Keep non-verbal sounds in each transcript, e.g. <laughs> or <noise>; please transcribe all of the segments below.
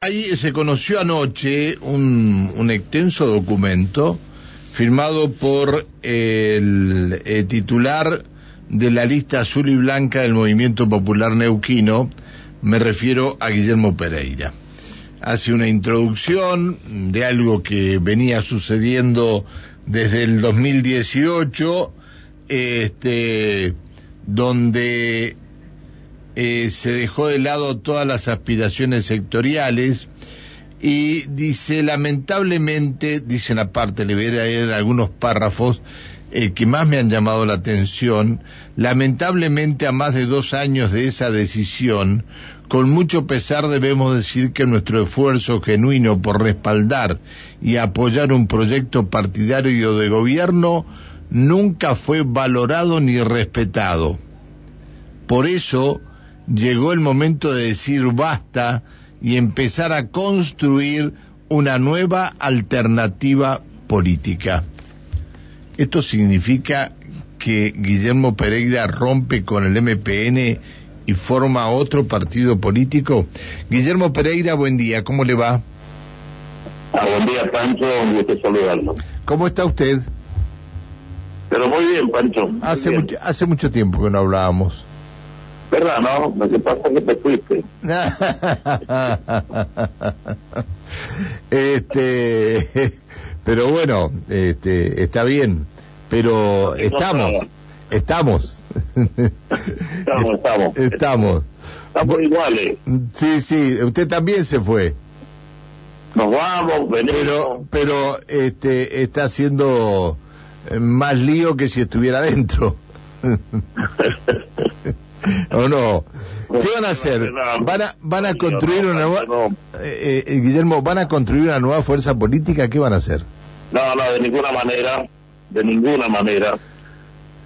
Ahí se conoció anoche un, un extenso documento firmado por el, eh, titular de la lista azul y blanca del Movimiento Popular Neuquino, me refiero a Guillermo Pereira. Hace una introducción de algo que venía sucediendo desde el 2018, este, donde eh, se dejó de lado todas las aspiraciones sectoriales y dice, lamentablemente, dicen aparte, le voy a leer algunos párrafos eh, que más me han llamado la atención, lamentablemente a más de dos años de esa decisión, con mucho pesar debemos decir que nuestro esfuerzo genuino por respaldar y apoyar un proyecto partidario de gobierno nunca fue valorado ni respetado. Por eso, llegó el momento de decir basta y empezar a construir una nueva alternativa política. Esto significa que Guillermo Pereira rompe con el MPN y forma otro partido político. Guillermo Pereira, buen día, ¿cómo le va? Ah, buen día, Pancho, gusto saludarlo. ¿Cómo está usted? Pero muy bien, Pancho. hace, Mucho, hace mucho tiempo que no hablábamos. ¿Verdad, no? Lo que pasa es que te fuiste. <laughs> este, pero bueno, este, está bien. Pero estamos, estamos. Estamos, estamos. Estamos. Estamos iguales. Sí, sí, usted también se fue. Nos vamos, venimos. Pero, pero este, está haciendo más lío que si estuviera dentro. <laughs> <laughs> ¿O no? ¿Qué van a hacer? ¿Van a, van a construir una nueva... Eh, eh, Guillermo, ¿van a construir una nueva fuerza política? ¿Qué van a hacer? No, no, de ninguna manera, de ninguna manera.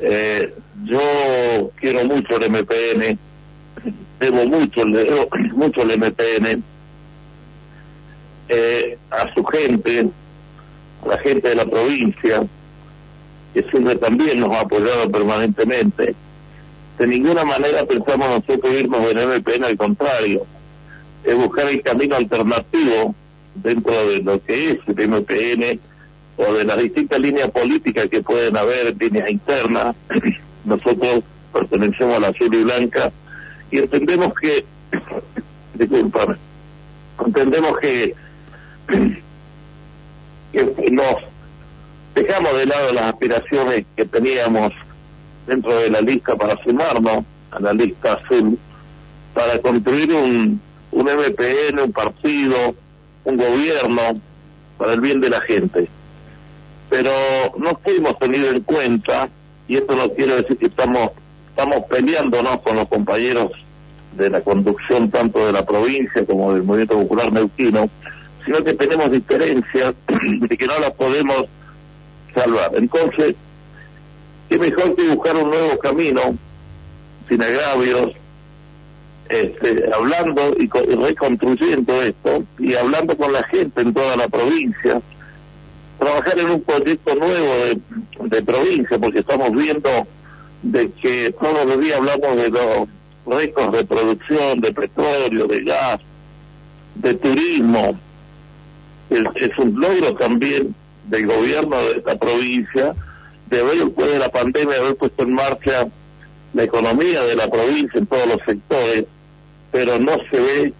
Eh, yo quiero mucho el MPN, debo mucho, debo <clears throat> mucho el MPN a su gente, a la gente de la provincia, que siempre también nos ha apoyado permanentemente de ninguna manera pensamos nosotros irnos del MPN, al contrario, es buscar el camino alternativo dentro de lo que es el MPN o de las distintas líneas políticas que pueden haber, líneas internas. <clears throat> Nosotros pertenecemos a la azul y blanca y entendemos que, <clears throat> disculpame, entendemos que, <clears throat> que nos dejamos de lado las aspiraciones que teníamos dentro de la lista para sumarnos a la lista azul, para construir un, un MPN, un partido, un gobierno para el bien de la gente. Pero no fuimos tenidos en cuenta, y esto no quiere decir que estamos, estamos peleándonos con los compañeros de la conducción tanto de la provincia como del Movimiento Popular Neuquino, sino que tenemos diferencias <clears throat> y que no las podemos salvar. Entonces, qué mejor que buscar un nuevo camino, sin agravios, este, hablando y, reconstruyendo esto y hablando con la gente en toda la provincia, trabajar en un proyecto nuevo de, provincia, porque estamos viendo de que todos los días hablamos de los récords de producción de petróleo, de gas, de turismo. Es un logro también del gobierno de esta provincia de haber después de la pandemia, haber puesto en marcha la economía de la provincia en todos los sectores, pero no se ve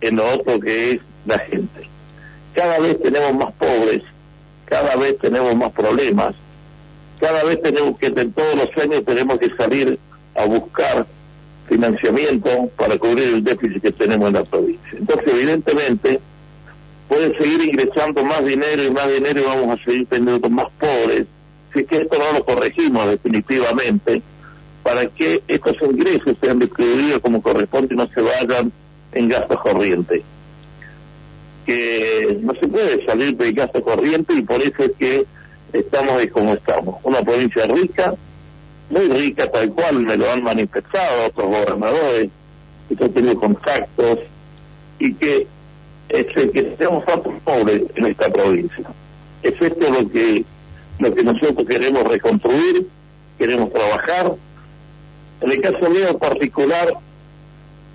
en lo otro que es la gente. Cada vez tenemos más pobres, cada vez tenemos más problemas, cada vez tenemos que, en todos los años tenemos que salir a buscar financiamiento para cubrir el déficit que tenemos en la provincia. Entonces, evidentemente, puede seguir ingresando más dinero y más dinero y vamos a seguir teniendo más pobres, si que esto no lo corregimos definitivamente, para que estos ingresos sean distribuidos como corresponde y no se vayan en gastos corrientes. Que no se puede salir de gasto corriente y por eso es que estamos como estamos. Una provincia rica, muy rica tal cual, me lo han manifestado otros gobernadores, que yo tengo contactos, y que, este, que tenemos tantos pobres en esta provincia. Es esto lo que lo que nosotros queremos reconstruir, queremos trabajar. En el caso mío en particular,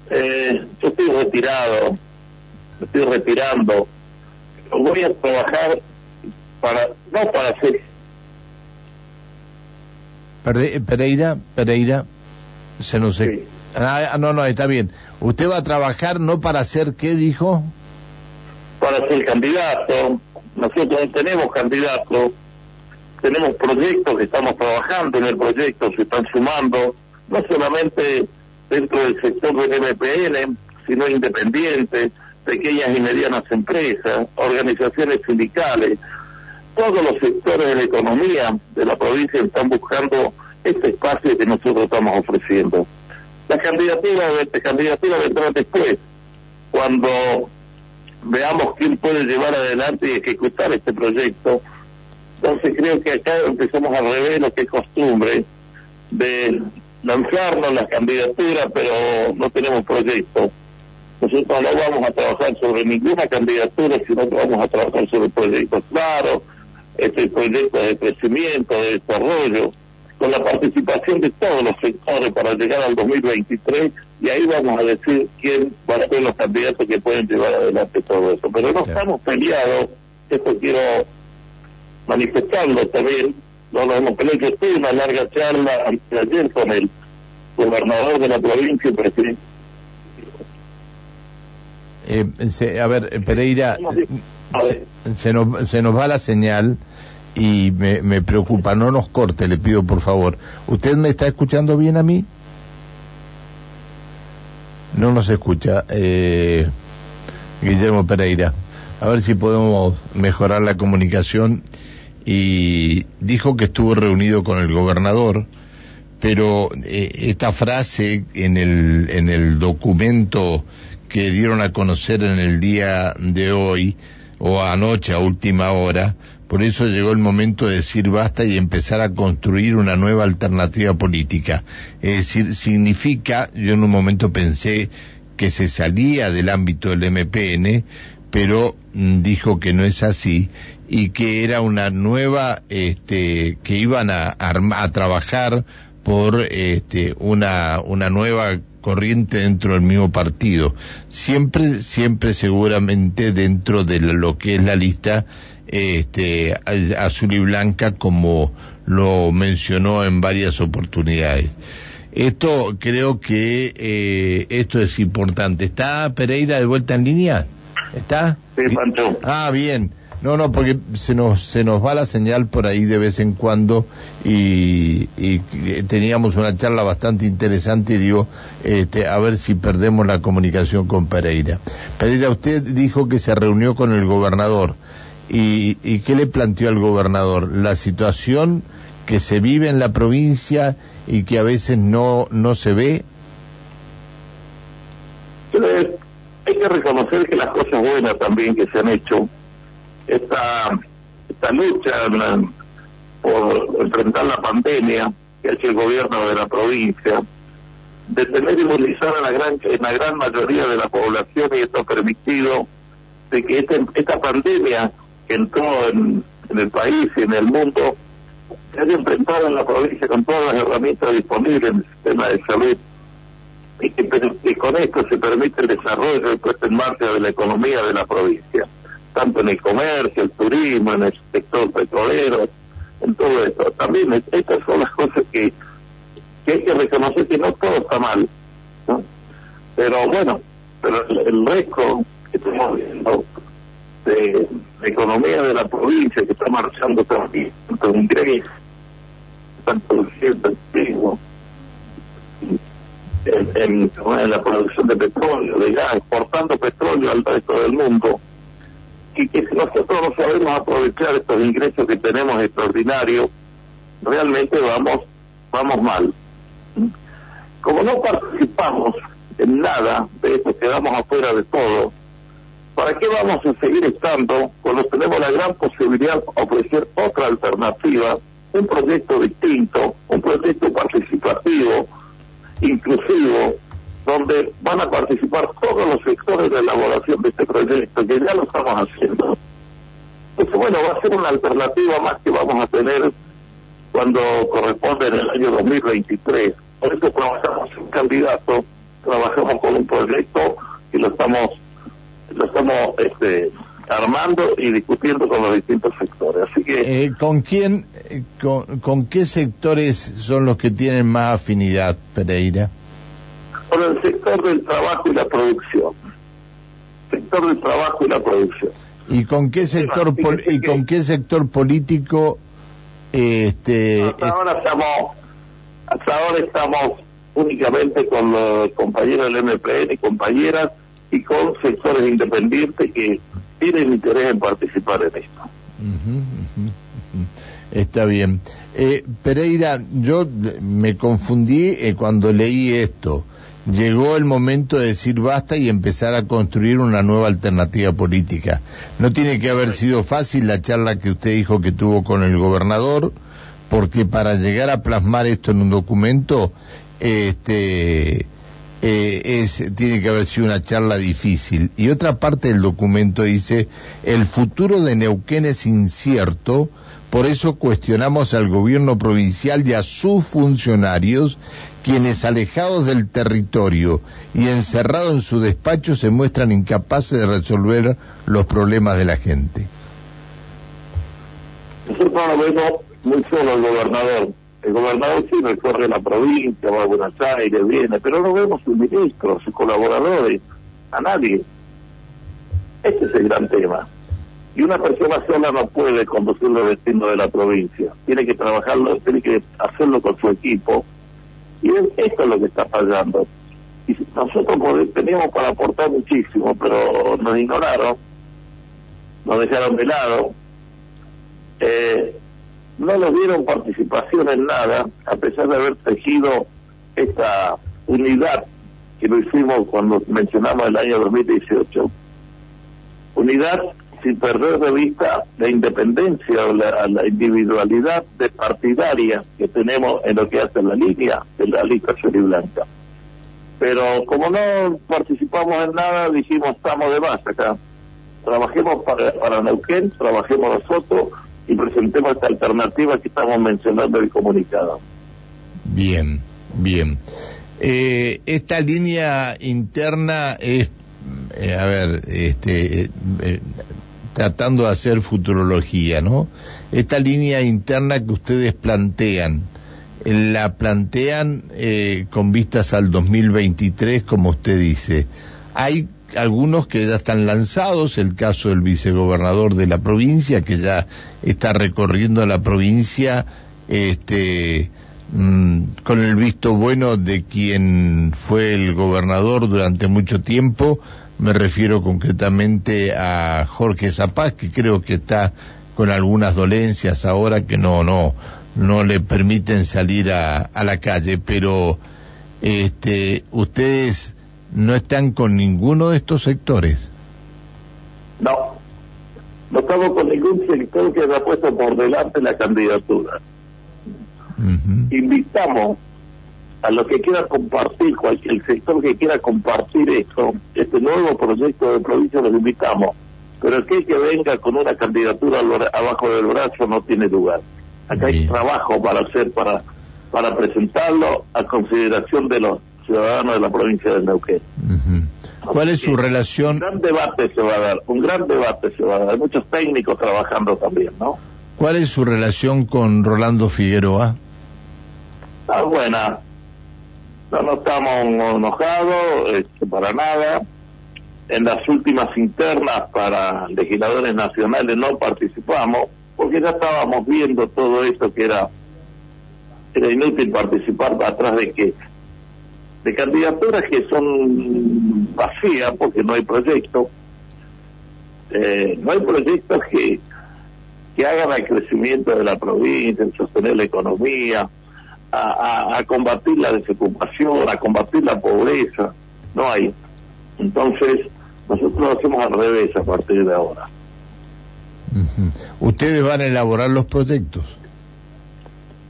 eh, yo estoy retirado me estoy retirando, voy a trabajar para, no para ser... Pereira, Pereira, se nos... Ah, no, no, está bien. ¿Usted va a trabajar no para ser qué dijo? Para ser candidato. Nosotros tenemos candidatos, tenemos proyectos estamos trabajando en el proyecto, se están sumando, no solamente dentro del sector del MPN, sino independientes, pequeñas y medianas empresas, organizaciones sindicales, todos los sectores de la economía de la provincia están buscando este espacio que nosotros estamos ofreciendo. La candidatura, de, candidatura vendrá después, cuando veamos quién puede llevar adelante y ejecutar este proyecto. Entonces creo que acá empezamos al revés lo que es costumbre de lanzarnos las candidaturas, pero no tenemos proyecto. Nosotros no vamos a trabajar sobre ninguna candidatura, sino que vamos a trabajar sobre proyectos claros, este proyecto de crecimiento, de desarrollo, con la participación de todos los sectores para llegar al 2023 y ahí vamos a decir quién va a ser los candidatos que pueden llevar adelante todo eso. Pero no estamos peleados, esto quiero manifestarlo también, no nos hemos peleado. Yo tuve una larga charla ayer con el gobernador de la provincia y presidente. Eh, a ver, Pereira, se, nos, se nos va la señal y me, me preocupa, no nos corte, le pido por favor. ¿Usted me está escuchando bien a mí? No nos escucha. Eh, Guillermo Pereira. A ver si podemos mejorar la comunicación. Y dijo que estuvo reunido con el gobernador, pero eh, esta frase en el, en el documento que dieron a conocer en el día de hoy, o anoche a última hora, por eso llegó el momento de decir basta y empezar a construir una nueva alternativa política. Es decir, significa, yo en un momento pensé que se salía del ámbito del MPN, pero mm, dijo que no es así y que era una nueva, este, que iban a, a trabajar por este, una, una nueva corriente dentro del mismo partido. Siempre, siempre seguramente dentro de lo que es la lista este, azul y blanca como lo mencionó en varias oportunidades. Esto creo que eh, esto es importante. ¿Está Pereira de vuelta en línea? ¿Está? Sí, Pancho. Ah, bien. No, no, porque se nos, se nos va la señal por ahí de vez en cuando y, y teníamos una charla bastante interesante y digo, este, a ver si perdemos la comunicación con Pereira. Pereira, usted dijo que se reunió con el gobernador. ¿Y, y qué le planteó al gobernador? La situación que se vive en la provincia y que a veces no, no se ve. hay que reconocer que las cosas buenas también que se han hecho, esta, esta lucha por enfrentar la pandemia que ha hecho el gobierno de la provincia, de tener inmunizar a la gran, en la gran mayoría de la población y esto ha permitido de que esta, esta pandemia que entró en, el país y en el mundo se haya enfrentado en la provincia con todas las herramientas disponibles en el sistema de salud. Y que, con esto se permite el desarrollo y puesta en marcha de la economía de la provincia, tanto en el comercio, el turismo, en el sector petrolero, en todo esto. También estas son las cosas que, que hay que reconocer que no todo está mal, ¿no? pero bueno, pero el, el resto que estamos viendo de la economía de la provincia que está marchando también, tanto ingresos, tanto en, en, en, la producción de petróleo, de gas, exportando petróleo al resto del mundo, y que si nosotros no sabemos aprovechar estos ingresos que tenemos extraordinarios, realmente vamos, vamos mal. Como no participamos en nada de esto, quedamos afuera de todo, ¿Para qué vamos a seguir estando cuando tenemos la gran posibilidad de ofrecer otra alternativa, un proyecto distinto, un proyecto participativo, inclusivo, donde van a participar todos los sectores de elaboración de este proyecto, que ya lo estamos haciendo? Entonces, bueno, va a ser una alternativa más que vamos a tener cuando corresponde en el año 2023. Por eso trabajamos un candidato, trabajamos con un proyecto y lo estamos lo estamos este, armando y discutiendo con los distintos sectores. Así que. Eh, ¿Con quién, eh, con, qué sectores son los que tienen más afinidad, Pereira? Con el sector del trabajo y la producción. Sector del trabajo y la producción. ¿Y con qué sector y con qué sector político este hasta ahora estamos hasta ahora estamos únicamente con los compañeros del MPN y compañeras y con sectores independientes que tienen interés en participar en esto. Está bien. Eh, Pereira, yo me confundí eh, cuando leí esto. Llegó el momento de decir basta y empezar a construir una nueva alternativa política. No tiene que haber sido fácil la charla que usted dijo que tuvo con el gobernador, porque para llegar a plasmar esto en un documento, este, eh, es, tiene que haber sido una charla difícil. Y otra parte del documento dice, el futuro de Neuquén es incierto, por eso cuestionamos al gobierno provincial y a sus funcionarios, quienes alejados del territorio y encerrados en su despacho se muestran incapaces de resolver los problemas de la gente. Nosotros lo vemos muy solo el gobernador el gobernador sí recorre la provincia, va a Buenos Aires, viene, pero no vemos sus ministros, sus colaboradores, a nadie. Este es el gran tema. Y una persona sola no puede conducir los destinos de la provincia. Tiene que trabajarlo, tiene que hacerlo con su equipo. Y esto es lo que está fallando. Y nosotros teníamos para aportar muchísimo, pero nos ignoraron, nos dejaron de lado. Eh, no nos dieron participación en nada, a pesar de haber tejido esta unidad que lo hicimos cuando mencionamos el año 2018. Unidad sin perder de vista la independencia o la, individualidad de partidaria que tenemos en lo que hace la línea de la lista y blanca. Pero como no participamos en nada, dijimos estamos de más acá. Trabajemos para, para Neuquén, trabajemos nosotros, y presentemos esta alternativa que estamos mencionando en el comunicado. Bien, bien. Eh, esta línea interna es, eh, a ver, este, eh, tratando de hacer futurología, ¿no? Esta línea interna que ustedes plantean, la plantean con vistas al 2023, como usted dice. ¿Hay algunos que ya están lanzados, el caso del vicegobernador de la provincia, que ya está recorriendo la provincia este, mm, con el visto bueno de quien fue el gobernador durante mucho tiempo, me refiero concretamente a Jorge Zapaz, que creo que está con algunas dolencias ahora que no, no, no le permiten salir a, a la calle, pero este, ustedes no están con ninguno de estos sectores. No, no estamos con ningún sector que haya puesto por delante la candidatura. Invitamos a los que quieran compartir, cualquier sector que quiera compartir esto, este nuevo proyecto de provincia, los invitamos. Pero aquel que venga con una candidatura abajo del brazo no tiene lugar. Acá hay trabajo para hacer, para, para presentarlo a consideración de los ciudadanos de la provincia de Neuquén. ¿Cuál es su relación? Un gran debate se va a dar, un gran debate se va a dar. Hay muchos técnicos trabajando también, ¿no? ¿Cuál es su relación con Rolando Figueroa? Ah, buena. No, estamos enojados, este, para nada. En las últimas internas para legisladores nacionales no participamos, porque ya estábamos viendo todo esto que era, era inútil participar atrás de que de candidaturas que son vacías porque no hay proyecto. Eh, no hay proyectos que, que hagan al crecimiento de la provincia, en sostener la economía, a, combatir la desocupación, a combatir la pobreza. No hay. Entonces, nosotros lo hacemos al revés a partir de ahora. ¿Ustedes van a elaborar los proyectos?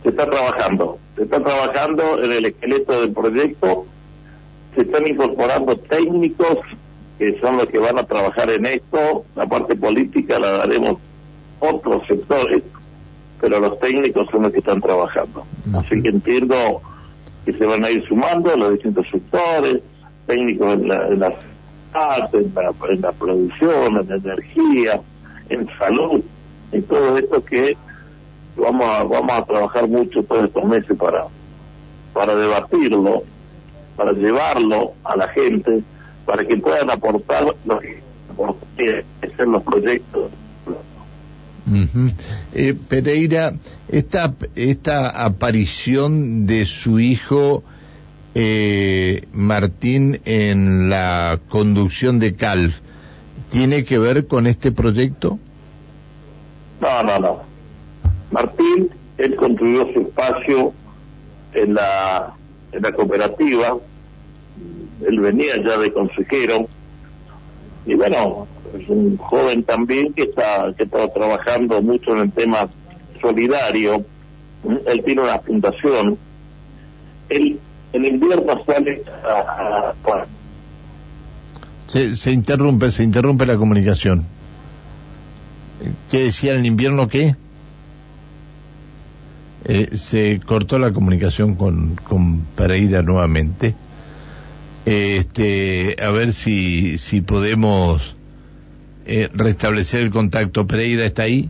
Se está trabajando se está trabajando en el esqueleto del proyecto, se están incorporando técnicos que son los que van a trabajar en esto, la parte política la daremos otros sectores, pero los técnicos son los que están trabajando. Así que entiendo que se van a ir sumando los distintos sectores, técnicos en, las en la, en la producción, en la energía, en salud, en todo esto que vamos a, vamos a trabajar mucho todos estos meses para, para debatirlo, para llevarlo a la gente, para que puedan aportar lo que en los proyectos. Eh, Pereira, esta, esta aparición de su hijo eh, Martín en la conducción de CALF, ¿tiene que ver con este proyecto? No, no, no. Martín, él construyó su espacio en la, en la cooperativa, él venía ya de consejero, y bueno, es un joven también que está, que está trabajando mucho en el tema solidario, él tiene una fundación, él en invierno sale a, se, interrumpe, se interrumpe la comunicación. ¿Qué decía en invierno qué? Eh, se cortó la comunicación con, con Pereira nuevamente. Este, a ver si, si podemos eh, restablecer el contacto. Pereira está ahí.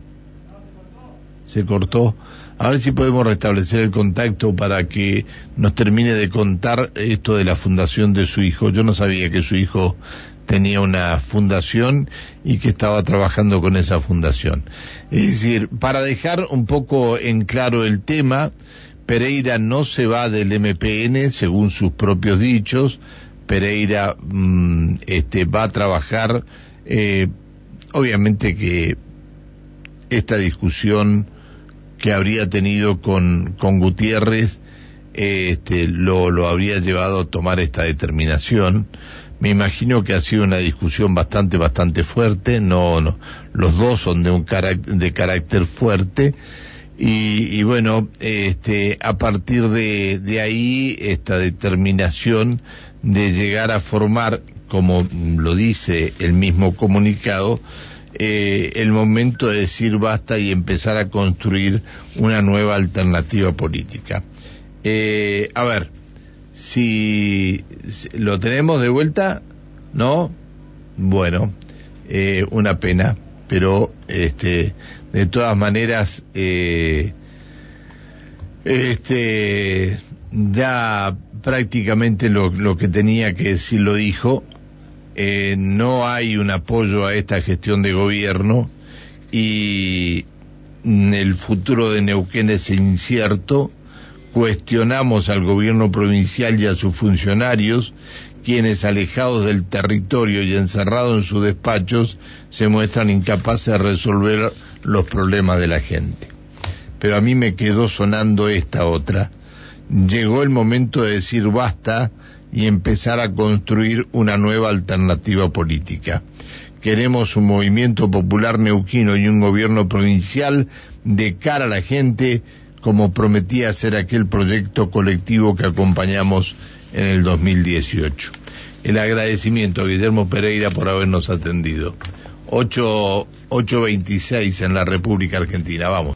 Se cortó. A ver si podemos restablecer el contacto para que nos termine de contar esto de la fundación de su hijo. Yo no sabía que su hijo tenía una fundación y que estaba trabajando con esa fundación. Es decir, para dejar un poco en claro el tema, Pereira no se va del MPN, según sus propios dichos. Pereira mm, este, va a trabajar, eh, obviamente que esta discusión que habría tenido con, con Gutiérrez este, lo, lo habría llevado a tomar esta determinación. Me imagino que ha sido una discusión bastante, bastante fuerte. No, no, los dos son de un carácter, de carácter fuerte. Y, y, bueno, este, a partir de, de ahí, esta determinación de llegar a formar, como lo dice el mismo comunicado, eh, el momento de decir basta y empezar a construir una nueva alternativa política. Eh, a ver, si, lo tenemos de vuelta, ¿no? Bueno, eh, una pena, pero este, de todas maneras, eh, este, ya prácticamente lo, que tenía que decir lo dijo. Eh, no hay un apoyo a esta gestión de gobierno y el futuro de Neuquén es incierto cuestionamos al gobierno provincial y a sus funcionarios, quienes alejados del territorio y encerrados en sus despachos se muestran incapaces de resolver los problemas de la gente. Pero a mí me quedó sonando esta otra. Llegó el momento de decir basta y empezar a construir una nueva alternativa política. Queremos un movimiento popular neuquino y un gobierno provincial de cara a la gente como prometía ser aquel proyecto colectivo que acompañamos en el 2018. El agradecimiento a Guillermo Pereira por habernos atendido. 8, 8.26 en la República Argentina. Vamos.